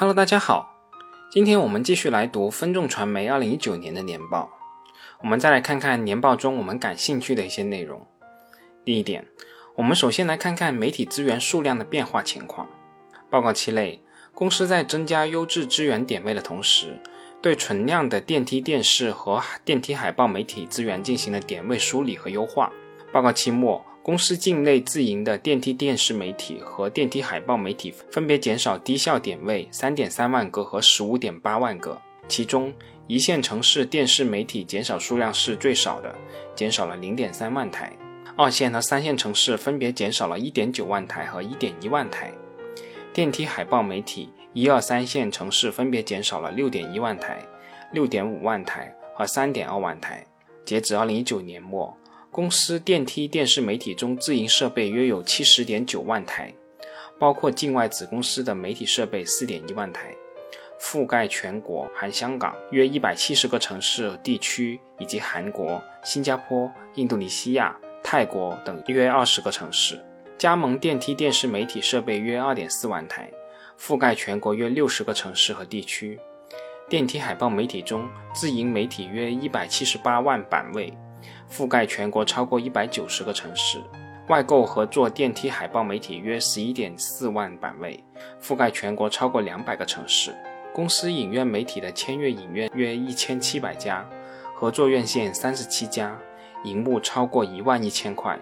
Hello，大家好，今天我们继续来读分众传媒二零一九年的年报。我们再来看看年报中我们感兴趣的一些内容。第一点，我们首先来看看媒体资源数量的变化情况。报告期内，公司在增加优质资源点位的同时，对存量的电梯电视和电梯海报媒体资源进行了点位梳理和优化。报告期末。公司境内自营的电梯电视媒体和电梯海报媒体分别减少低效点位三点三万个和十五点八万个，其中一线城市电视媒体减少数量是最少的，减少了零点三万台；二线和三线城市分别减少了一点九万台和一点一万台。电梯海报媒体一二三线城市分别减少了六点一万台、六点五万台和三点二万台。截止二零一九年末。公司电梯电视媒体中自营设备约有七十点九万台，包括境外子公司的媒体设备四点一万台，覆盖全国含香港约一百七十个城市地区，以及韩国、新加坡、印度尼西亚、泰国等约二十个城市。加盟电梯电视媒体设备约二点四万台，覆盖全国约六十个城市和地区。电梯海报媒体中自营媒体约一百七十八万版位。覆盖全国超过一百九十个城市，外购合作电梯海报媒体约十一点四万版位，覆盖全国超过两百个城市。公司影院媒体的签约影院约一千七百家，合作院线三十七家，银幕超过一万一千块，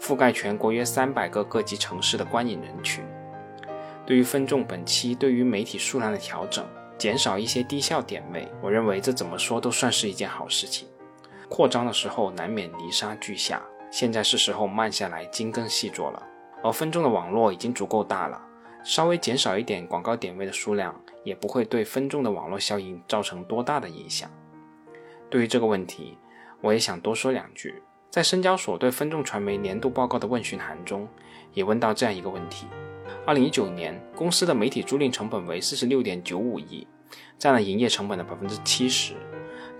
覆盖全国约三百个各级城市的观影人群。对于分众本期对于媒体数量的调整，减少一些低效点位，我认为这怎么说都算是一件好事情。扩张的时候难免泥沙俱下，现在是时候慢下来精耕细作了。而分众的网络已经足够大了，稍微减少一点广告点位的数量，也不会对分众的网络效应造成多大的影响。对于这个问题，我也想多说两句。在深交所对分众传媒年度报告的问询函中，也问到这样一个问题：二零一九年公司的媒体租赁成本为四十六点九五亿，占了营业成本的百分之七十。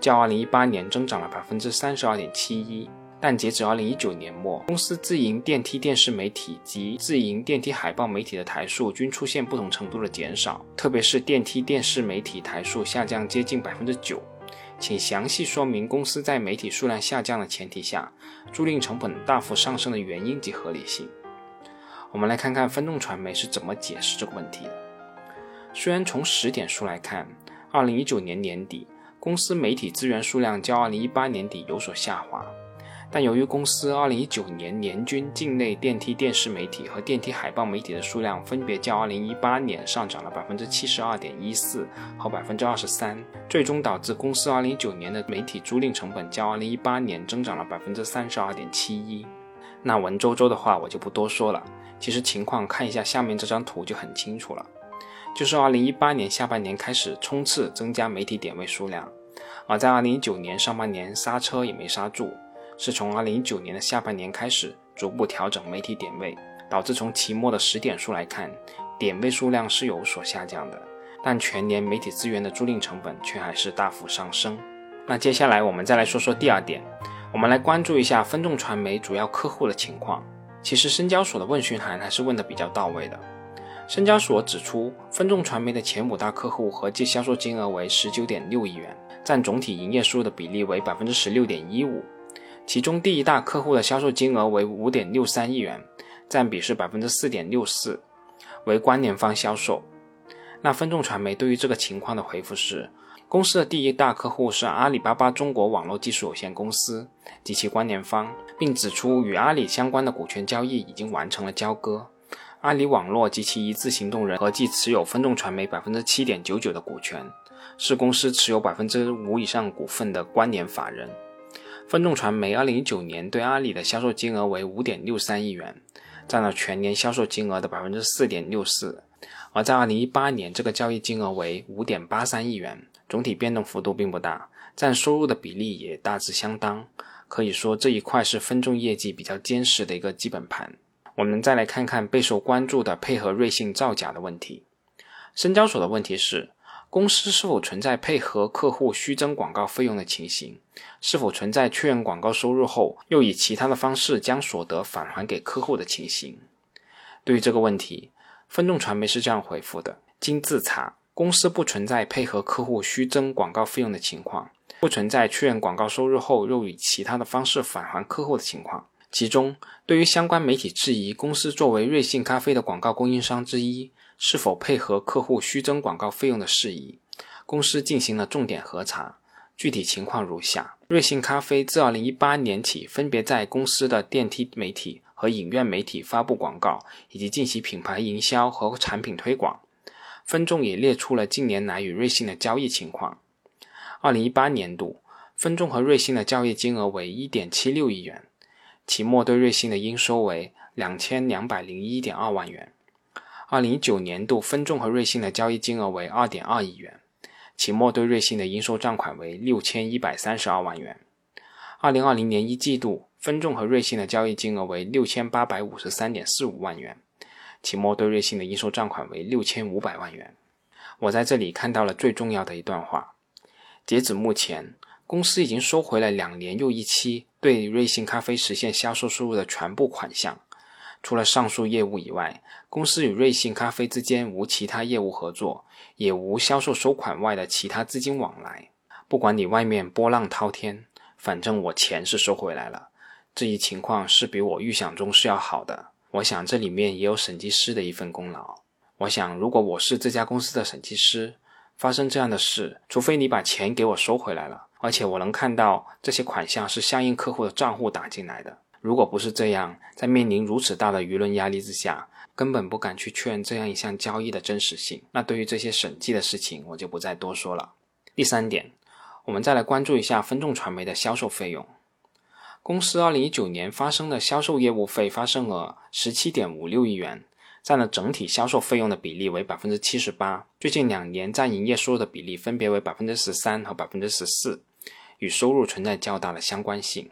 较2018年增长了32.71%，但截止2019年末，公司自营电梯电视媒体及自营电梯海报媒体的台数均出现不同程度的减少，特别是电梯电视媒体台数下降接近9%。请详细说明公司在媒体数量下降的前提下，租赁成本大幅上升的原因及合理性。我们来看看分众传媒是怎么解释这个问题的。虽然从时点数来看，2019年年底。公司媒体资源数量较2018年底有所下滑，但由于公司2019年年均境内电梯电视媒体和电梯海报媒体的数量分别较2018年上涨了72.14%和23%，最终导致公司2019年的媒体租赁成本较2018年增长了32.71%。那文绉绉的话我就不多说了，其实情况看一下下面这张图就很清楚了。就是二零一八年下半年开始冲刺增加媒体点位数量，而在二零一九年上半年刹车也没刹住，是从二零一九年的下半年开始逐步调整媒体点位，导致从期末的十点数来看，点位数量是有所下降的，但全年媒体资源的租赁成本却还是大幅上升。那接下来我们再来说说第二点，我们来关注一下分众传媒主要客户的情况。其实深交所的问询函还是问的比较到位的。深交所指出，分众传媒的前五大客户合计销售金额为十九点六亿元，占总体营业收入的比例为百分之十六点一五。其中第一大客户的销售金额为五点六三亿元，占比是百分之四点六四，为关联方销售。那分众传媒对于这个情况的回复是，公司的第一大客户是阿里巴巴中国网络技术有限公司及其关联方，并指出与阿里相关的股权交易已经完成了交割。阿里网络及其一致行动人合计持有分众传媒百分之七点九九的股权，是公司持有百分之五以上股份的关联法人。分众传媒二零一九年对阿里的销售金额为五点六三亿元，占了全年销售金额的百分之四点六四。而在二零一八年，这个交易金额为五点八三亿元，总体变动幅度并不大，占收入的比例也大致相当。可以说这一块是分众业绩比较坚实的一个基本盘。我们再来看看备受关注的配合瑞幸造假的问题。深交所的问题是：公司是否存在配合客户虚增广告费用的情形？是否存在确认广告收入后又以其他的方式将所得返还给客户的情形？对于这个问题，分众传媒是这样回复的：经自查，公司不存在配合客户虚增广告费用的情况，不存在确认广告收入后又以其他的方式返还客户的情况。其中，对于相关媒体质疑公司作为瑞幸咖啡的广告供应商之一，是否配合客户虚增广告费用的事宜，公司进行了重点核查。具体情况如下：瑞幸咖啡自2018年起，分别在公司的电梯媒体和影院媒体发布广告，以及进行品牌营销和产品推广。分众也列出了近年来与瑞幸的交易情况。2018年度，分众和瑞幸的交易金额为1.76亿元。期末对瑞幸的应收为两千两百零一点二万元。二零一九年度分众和瑞幸的交易金额为二点二亿元，期末对瑞幸的应收账款为六千一百三十二万元。二零二零年一季度分众和瑞幸的交易金额为六千八百五十三点四五万元，期末对瑞幸的应收账款为六千五百万元。我在这里看到了最重要的一段话：截止目前。公司已经收回了两年又一期对瑞幸咖啡实现销售收入的全部款项。除了上述业务以外，公司与瑞幸咖啡之间无其他业务合作，也无销售收款外的其他资金往来。不管你外面波浪滔天，反正我钱是收回来了。这一情况是比我预想中是要好的。我想这里面也有审计师的一份功劳。我想，如果我是这家公司的审计师，发生这样的事，除非你把钱给我收回来了。而且我能看到这些款项是相应客户的账户打进来的。如果不是这样，在面临如此大的舆论压力之下，根本不敢去确认这样一项交易的真实性。那对于这些审计的事情，我就不再多说了。第三点，我们再来关注一下分众传媒的销售费用。公司二零一九年发生的销售业务费发生额十七点五六亿元。占了整体销售费用的比例为百分之七十八，最近两年占营业收入的比例分别为百分之十三和百分之十四，与收入存在较大的相关性。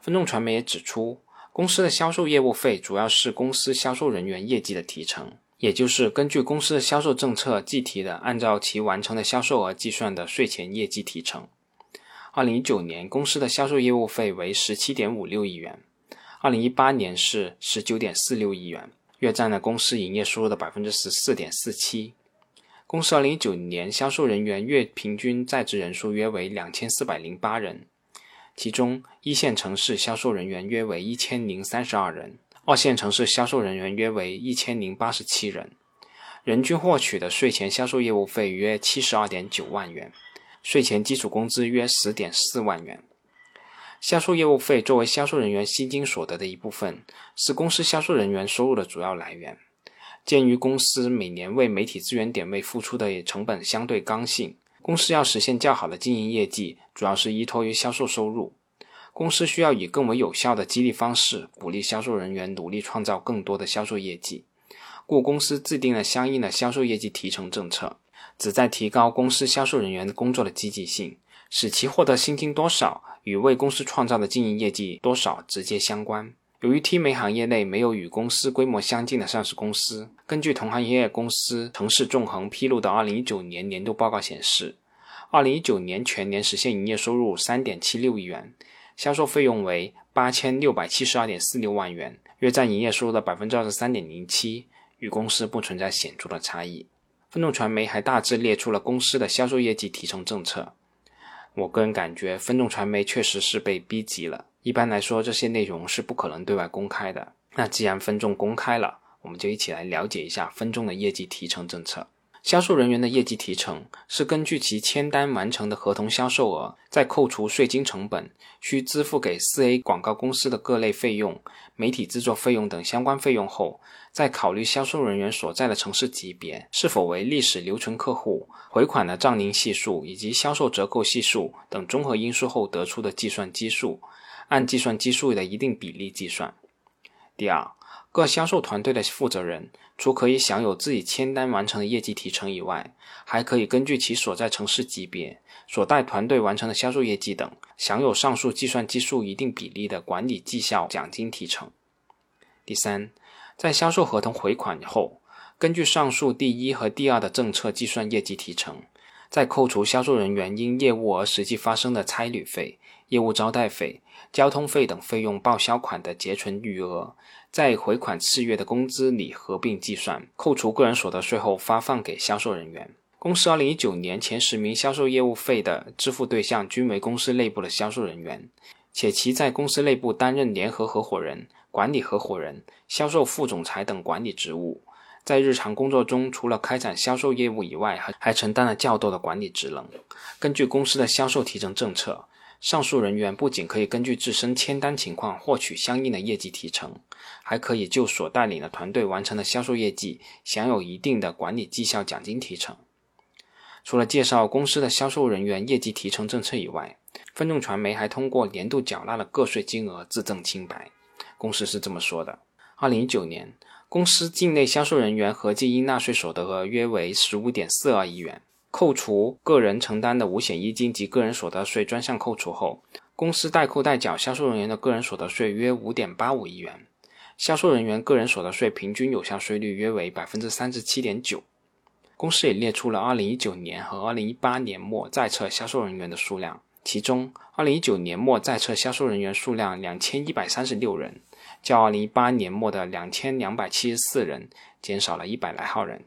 分众传媒也指出，公司的销售业务费主要是公司销售人员业绩的提成，也就是根据公司的销售政策计提的，按照其完成的销售额计算的税前业绩提成。二零一九年公司的销售业务费为十七点五六亿元，二零一八年是十九点四六亿元。约占了公司营业收入的百分之十四点四七。公司二零一九年销售人员月平均在职人数约为两千四百零八人，其中一线城市销售人员约为一千零三十二人，二线城市销售人员约为一千零八十七人。人均获取的税前销售业务费约七十二点九万元，税前基础工资约十点四万元。销售业务费作为销售人员薪金所得的一部分，是公司销售人员收入的主要来源。鉴于公司每年为媒体资源点位付出的成本相对刚性，公司要实现较好的经营业绩，主要是依托于销售收入。公司需要以更为有效的激励方式，鼓励销售人员努力创造更多的销售业绩。故公司制定了相应的销售业绩提成政策，旨在提高公司销售人员工作的积极性。使其获得薪金多少与为公司创造的经营业绩多少直接相关。由于 T 媒行业内没有与公司规模相近的上市公司，根据同行业公司城市纵横披露的2019年年度报告显示，2019年全年实现营业收入3.76亿元，销售费用为8672.46万元，约占营业收入的23.07%，与公司不存在显著的差异。分众传媒还大致列出了公司的销售业绩提成政策。我个人感觉，分众传媒确实是被逼急了。一般来说，这些内容是不可能对外公开的。那既然分众公开了，我们就一起来了解一下分众的业绩提成政策。销售人员的业绩提成是根据其签单完成的合同销售额，在扣除税金成本、需支付给四 A 广告公司的各类费用、媒体制作费用等相关费用后，再考虑销售人员所在的城市级别是否为历史留存客户、回款的账龄系数以及销售折扣系数等综合因素后得出的计算基数，按计算基数的一定比例计算。第二。各销售团队的负责人，除可以享有自己签单完成的业绩提成以外，还可以根据其所在城市级别、所带团队完成的销售业绩等，享有上述计算基数一定比例的管理绩效奖金提成。第三，在销售合同回款后，根据上述第一和第二的政策计算业绩提成，再扣除销售人员因业务而实际发生的差旅费、业务招待费、交通费等费用报销款的结存余额。在回款次月的工资里合并计算，扣除个人所得税后发放给销售人员。公司2019年前十名销售业务费的支付对象均为公司内部的销售人员，且其在公司内部担任联合合伙人、管理合伙人、销售副总裁等管理职务。在日常工作中，除了开展销售业务以外，还还承担了较多的管理职能。根据公司的销售提成政策，上述人员不仅可以根据自身签单情况获取相应的业绩提成，还可以就所带领的团队完成的销售业绩享有一定的管理绩效奖金提成。除了介绍公司的销售人员业绩提成政策以外，分众传媒还通过年度缴纳的个税金额自证清白。公司是这么说的：二零一九年，公司境内销售人员合计应纳税所得额约为十五点四二亿元，扣除个人承担的五险一金及个人所得税专项扣除后，公司代扣代缴销售人员的个人所得税约五点八五亿元，销售人员个人所得税平均有效税率约为百分之三十七点九。公司也列出了2019年和2018年末在册销售人员的数量，其中2019年末在册销售人员数量2136人，较2018年末的2274人减少了一百来号人。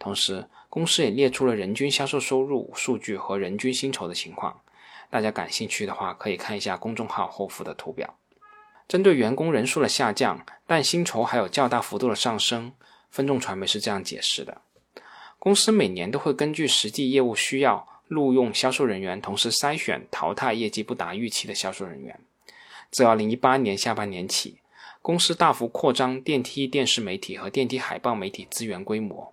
同时，公司也列出了人均销售收入数据和人均薪酬的情况。大家感兴趣的话，可以看一下公众号后附的图表。针对员工人数的下降，但薪酬还有较大幅度的上升，分众传媒是这样解释的。公司每年都会根据实际业务需要录用销售人员，同时筛选淘汰业绩不达预期的销售人员。自2018年下半年起，公司大幅扩张电梯电视媒体和电梯海报媒体资源规模，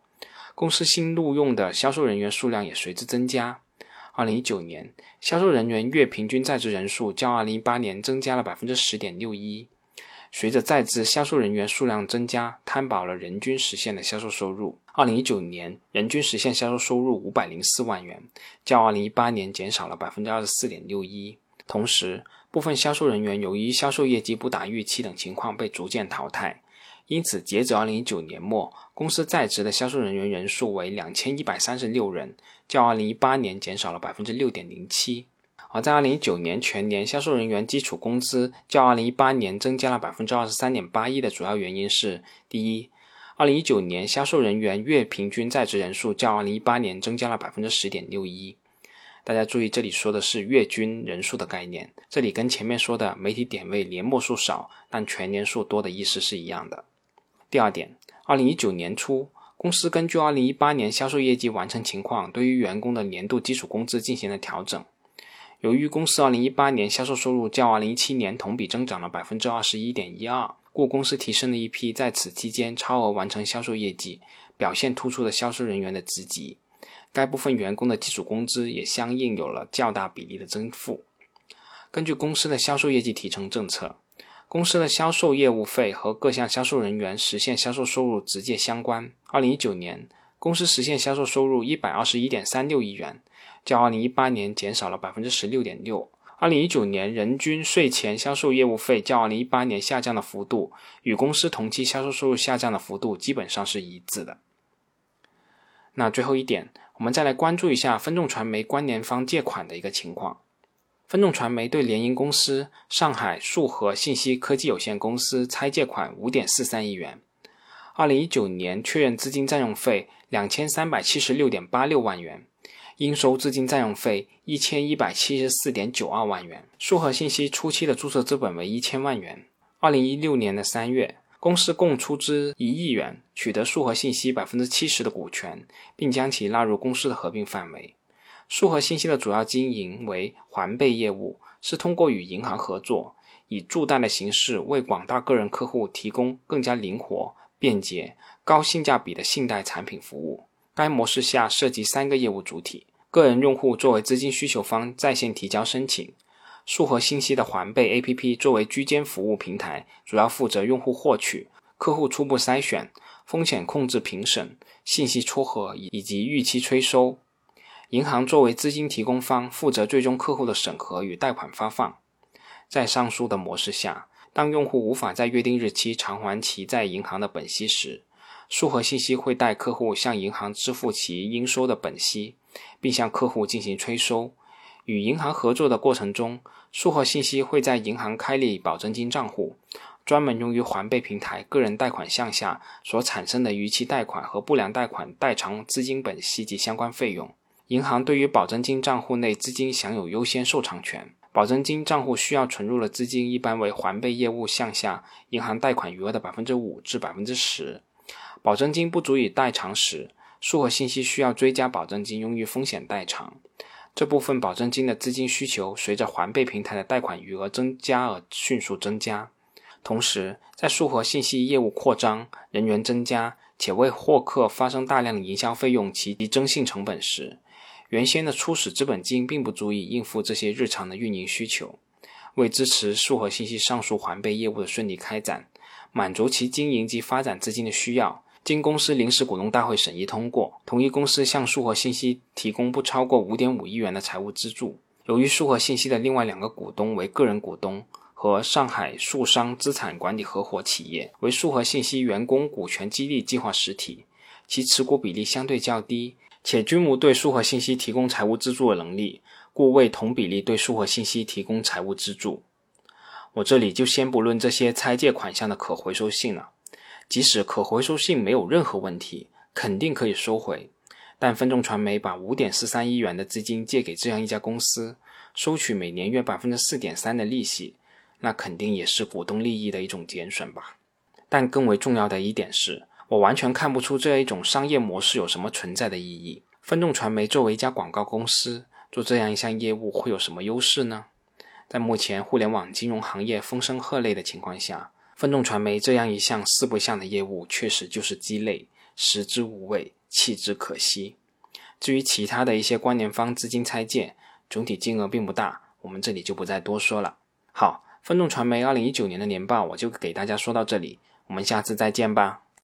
公司新录用的销售人员数量也随之增加。2019年，销售人员月平均在职人数较2018年增加了百分之十点六一。随着在职销售人员数量增加，摊薄了人均实现的销售收入。二零一九年人均实现销售收入五百零四万元，较二零一八年减少了百分之二十四点六一。同时，部分销售人员由于销售业绩不达预期等情况被逐渐淘汰，因此截止二零一九年末，公司在职的销售人员人数为两千一百三十六人，较二零一八年减少了百分之六点零七。而在二零一九年全年销售人员基础工资较二零一八年增加了百分之二十三点八一的主要原因是：第一，二零一九年销售人员月平均在职人数较二零一八年增加了百分之十点六一。大家注意，这里说的是月均人数的概念，这里跟前面说的媒体点位年末数少但全年数多的意思是一样的。第二点，二零一九年初，公司根据二零一八年销售业绩完成情况，对于员工的年度基础工资进行了调整。由于公司2018年销售收入较2017年同比增长了百分之二十一点一二，故公司提升了一批在此期间超额完成销售业绩、表现突出的销售人员的职级，该部分员工的基础工资也相应有了较大比例的增幅。根据公司的销售业绩提成政策，公司的销售业务费和各项销售人员实现销售收入直接相关。2019年，公司实现销售收入121.36亿元。较二零一八年减少了百分之十六点六。二零一九年人均税前销售业务费较二零一八年下降的幅度，与公司同期销售收入下降的幅度基本上是一致的。那最后一点，我们再来关注一下分众传媒关联方借款的一个情况。分众传媒对联营公司上海数和信息科技有限公司拆借款五点四三亿元。二零一九年确认资金占用费两千三百七十六点八六万元。应收资金占用费一千一百七十四点九二万元。数和信息初期的注册资本为一千万元。二零一六年的三月，公司共出资一亿元，取得数和信息百分之七十的股权，并将其纳入公司的合并范围。数和信息的主要经营为环备业务，是通过与银行合作，以助贷的形式为广大个人客户提供更加灵活、便捷、高性价比的信贷产品服务。该模式下涉及三个业务主体：个人用户作为资金需求方在线提交申请；数和信息的环贝 APP 作为居间服务平台，主要负责用户获取、客户初步筛选、风险控制评审、信息撮合以及预期催收；银行作为资金提供方，负责最终客户的审核与贷款发放。在上述的模式下，当用户无法在约定日期偿还其在银行的本息时，数和信息会带客户向银行支付其应收的本息，并向客户进行催收。与银行合作的过程中，数和信息会在银行开立保证金账户，专门用于还备平台个人贷款项下所产生的逾期贷款和不良贷款代偿资金本息及相关费用。银行对于保证金账户内资金享有优先受偿权。保证金账户需要存入的资金一般为还备业务项下银行贷款余额的百分之五至百分之十。保证金不足以代偿时，数核信息需要追加保证金用于风险代偿。这部分保证金的资金需求随着还备平台的贷款余额增加而迅速增加。同时，在数核信息业务扩张、人员增加且为获客发生大量营销费用及征信成本时，原先的初始资本金并不足以应付这些日常的运营需求。为支持数核信息上述还备业务的顺利开展，满足其经营及发展资金的需要，经公司临时股东大会审议通过，同意公司向数核信息提供不超过五点五亿元的财务资助。由于数核信息的另外两个股东为个人股东。和上海数商资产管理合伙企业为数核信息员工股权激励计划实体，其持股比例相对较低，且均无对数和信息提供财务资助的能力，故未同比例对数和信息提供财务资助。我这里就先不论这些拆借款项的可回收性了，即使可回收性没有任何问题，肯定可以收回。但分众传媒把五点四三亿元的资金借给这样一家公司，收取每年约百分之四点三的利息。那肯定也是股东利益的一种减损吧。但更为重要的一点是，我完全看不出这样一种商业模式有什么存在的意义。分众传媒作为一家广告公司，做这样一项业务会有什么优势呢？在目前互联网金融行业风声鹤唳的情况下，分众传媒这样一项四不像的业务确实就是鸡肋，食之无味，弃之可惜。至于其他的一些关联方资金拆借，总体金额并不大，我们这里就不再多说了。好。分众传媒二零一九年的年报，我就给大家说到这里，我们下次再见吧。